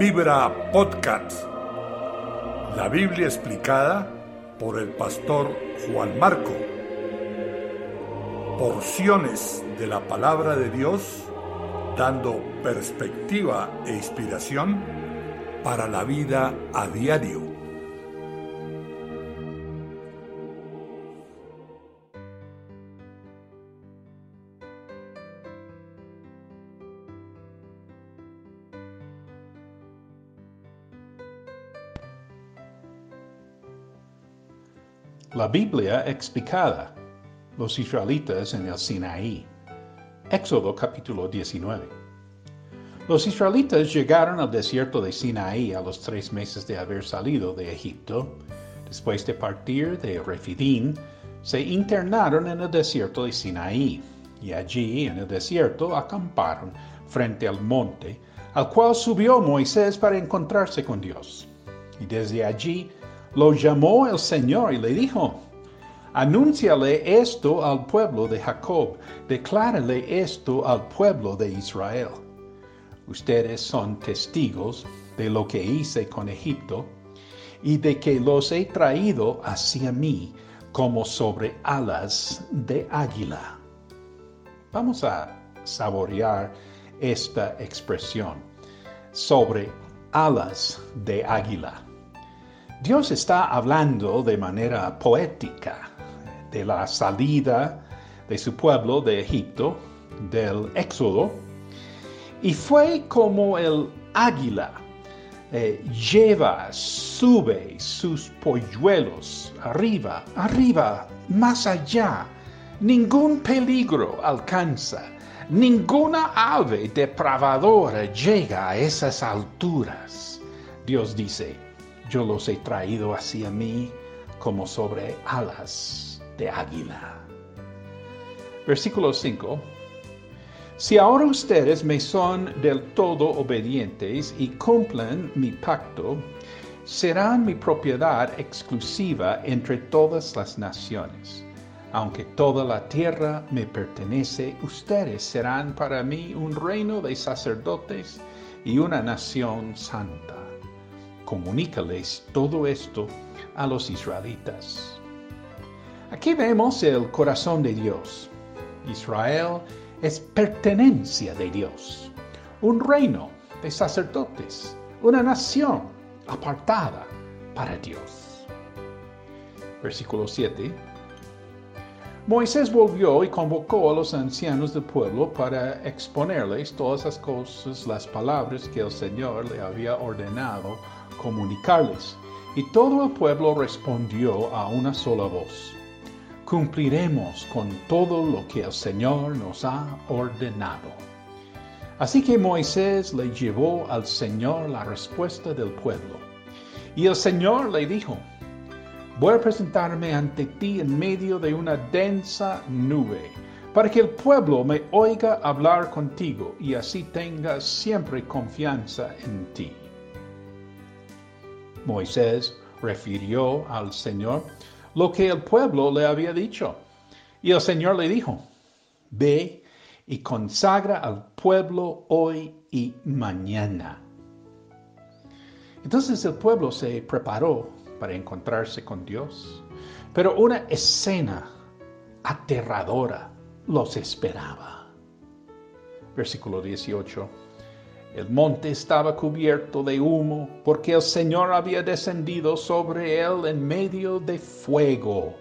Vibra Podcast. La Biblia explicada por el pastor Juan Marco. Porciones de la palabra de Dios dando perspectiva e inspiración para la vida a diario. La Biblia explicada. Los israelitas en el Sinaí. Éxodo capítulo 19. Los israelitas llegaron al desierto de Sinaí a los tres meses de haber salido de Egipto. Después de partir de Refidim, se internaron en el desierto de Sinaí, y allí en el desierto acamparon frente al monte, al cual subió Moisés para encontrarse con Dios. Y desde allí lo llamó el Señor y le dijo, Anúnciale esto al pueblo de Jacob, declárale esto al pueblo de Israel. Ustedes son testigos de lo que hice con Egipto y de que los he traído hacia mí como sobre alas de águila. Vamos a saborear esta expresión sobre alas de águila. Dios está hablando de manera poética de la salida de su pueblo de Egipto, del éxodo, y fue como el águila eh, lleva, sube sus polluelos arriba, arriba, más allá. Ningún peligro alcanza, ninguna ave depravadora llega a esas alturas. Dios dice, yo los he traído hacia mí como sobre alas de águila. Versículo 5. Si ahora ustedes me son del todo obedientes y cumplen mi pacto, serán mi propiedad exclusiva entre todas las naciones. Aunque toda la tierra me pertenece, ustedes serán para mí un reino de sacerdotes y una nación santa comunícales todo esto a los israelitas. Aquí vemos el corazón de Dios. Israel es pertenencia de Dios, un reino de sacerdotes, una nación apartada para Dios. Versículo 7. Moisés volvió y convocó a los ancianos del pueblo para exponerles todas las cosas, las palabras que el Señor le había ordenado comunicarles. Y todo el pueblo respondió a una sola voz. Cumpliremos con todo lo que el Señor nos ha ordenado. Así que Moisés le llevó al Señor la respuesta del pueblo. Y el Señor le dijo, voy a presentarme ante ti en medio de una densa nube, para que el pueblo me oiga hablar contigo y así tenga siempre confianza en ti. Moisés refirió al Señor lo que el pueblo le había dicho. Y el Señor le dijo, ve y consagra al pueblo hoy y mañana. Entonces el pueblo se preparó para encontrarse con Dios, pero una escena aterradora los esperaba. Versículo 18. El monte estaba cubierto de humo porque el Señor había descendido sobre él en medio de fuego.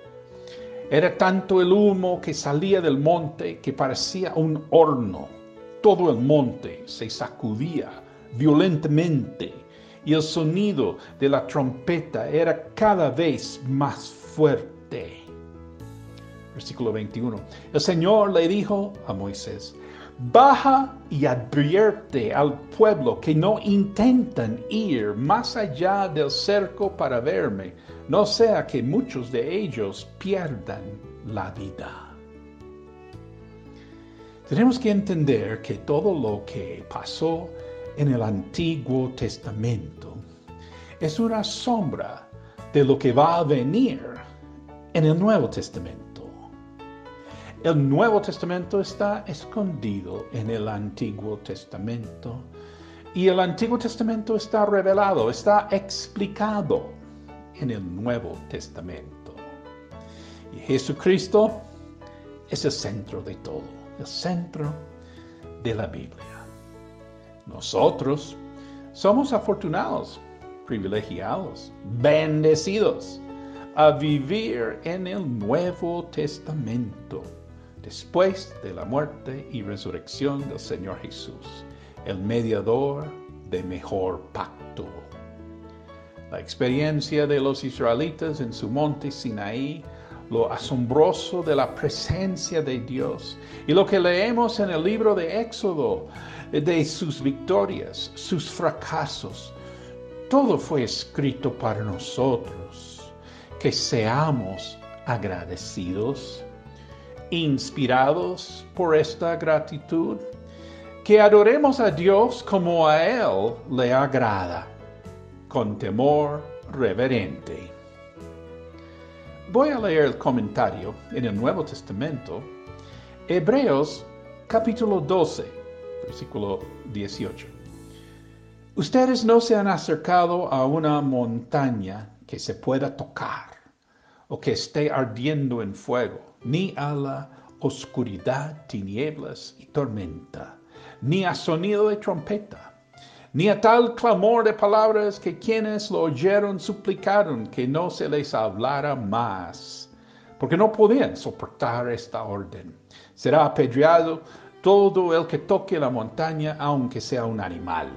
Era tanto el humo que salía del monte que parecía un horno. Todo el monte se sacudía violentamente y el sonido de la trompeta era cada vez más fuerte. Versículo 21. El Señor le dijo a Moisés, Baja y advierte al pueblo que no intentan ir más allá del cerco para verme, no sea que muchos de ellos pierdan la vida. Tenemos que entender que todo lo que pasó en el Antiguo Testamento es una sombra de lo que va a venir en el Nuevo Testamento. El Nuevo Testamento está escondido en el Antiguo Testamento Y el Antiguo Testamento está revelado, está explicado en el Nuevo Testamento. Y Jesucristo es el centro de todo, el centro de la Biblia. Nosotros somos afortunados, privilegiados, bendecidos a vivir en el Nuevo Testamento después de la muerte y resurrección del Señor Jesús, el mediador de mejor pacto. La experiencia de los israelitas en su monte Sinaí, lo asombroso de la presencia de Dios y lo que leemos en el libro de Éxodo, de sus victorias, sus fracasos, todo fue escrito para nosotros, que seamos agradecidos, inspirados por esta gratitud, que adoremos a Dios como a Él le agrada con temor reverente. Voy a leer el comentario en el Nuevo Testamento, Hebreos capítulo 12, versículo 18. Ustedes no se han acercado a una montaña que se pueda tocar o que esté ardiendo en fuego, ni a la oscuridad, tinieblas y tormenta, ni a sonido de trompeta ni a tal clamor de palabras que quienes lo oyeron suplicaron que no se les hablara más, porque no podían soportar esta orden. Será apedreado todo el que toque la montaña, aunque sea un animal.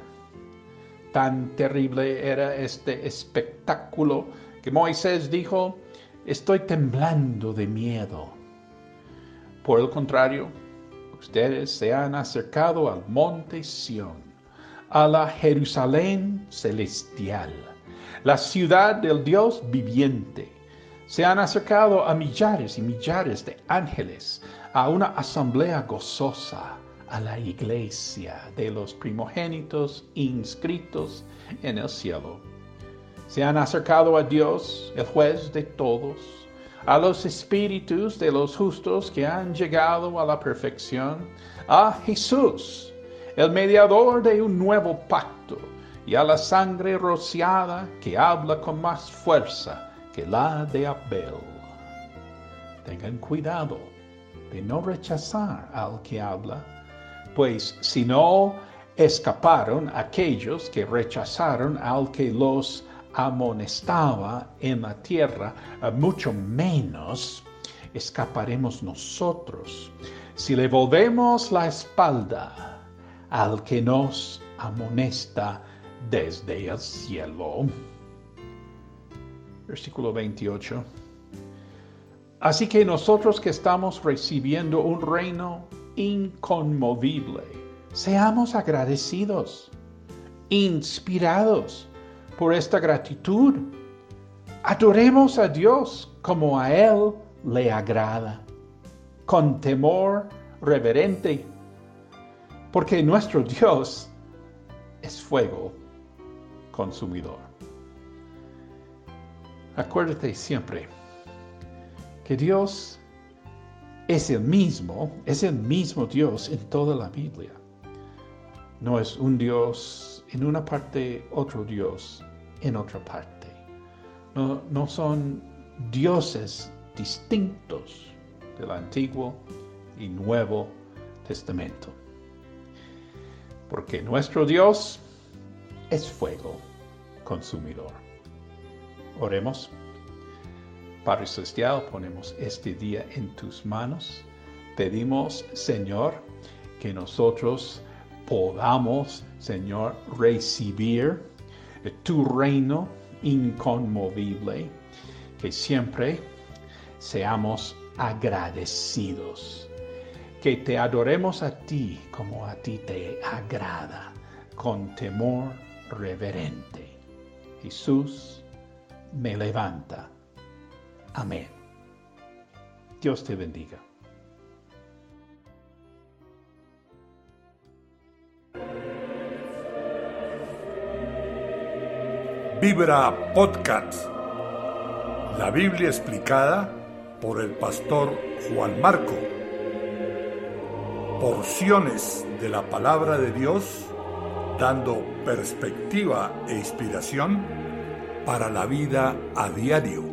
Tan terrible era este espectáculo que Moisés dijo, estoy temblando de miedo. Por el contrario, ustedes se han acercado al monte Sión a la Jerusalén celestial, la ciudad del Dios viviente. Se han acercado a millares y millares de ángeles, a una asamblea gozosa, a la iglesia de los primogénitos inscritos en el cielo. Se han acercado a Dios, el juez de todos, a los espíritus de los justos que han llegado a la perfección, a Jesús, el mediador de un nuevo pacto, y a la sangre rociada que habla con más fuerza que la de Abel. Tengan cuidado de no rechazar al que habla, pues si no escaparon aquellos que rechazaron al que los amonestaba en la tierra, mucho menos escaparemos nosotros si le volvemos la espalda al que nos amonesta desde el cielo. Versículo 28. Así que nosotros que estamos recibiendo un reino inconmovible, seamos agradecidos, inspirados por esta gratitud. Adoremos a Dios como a Él le agrada, con temor reverente porque nuestro Dios es fuego consumidor. Acuérdate siempre que Dios es el mismo, es el mismo Dios en toda la Biblia. No es un Dios en una parte, otro Dios en otra parte. No, no son dioses distintos del Antiguo y Nuevo Testamento porque nuestro Dios es fuego consumidor. Oremos. Padre Celestial, ponemos este día en tus manos. Pedimos, Señor, que nosotros podamos, Señor, recibir tu reino inconmovible, que siempre seamos agradecidos que te adoremos a ti como a ti te agrada, con temor reverente. Jesús me levanta. Amén. Dios te bendiga. Vibra Podcast. La Biblia explicada por el pastor Juan Marco porciones de la palabra de Dios dando perspectiva e inspiración para la vida a diario.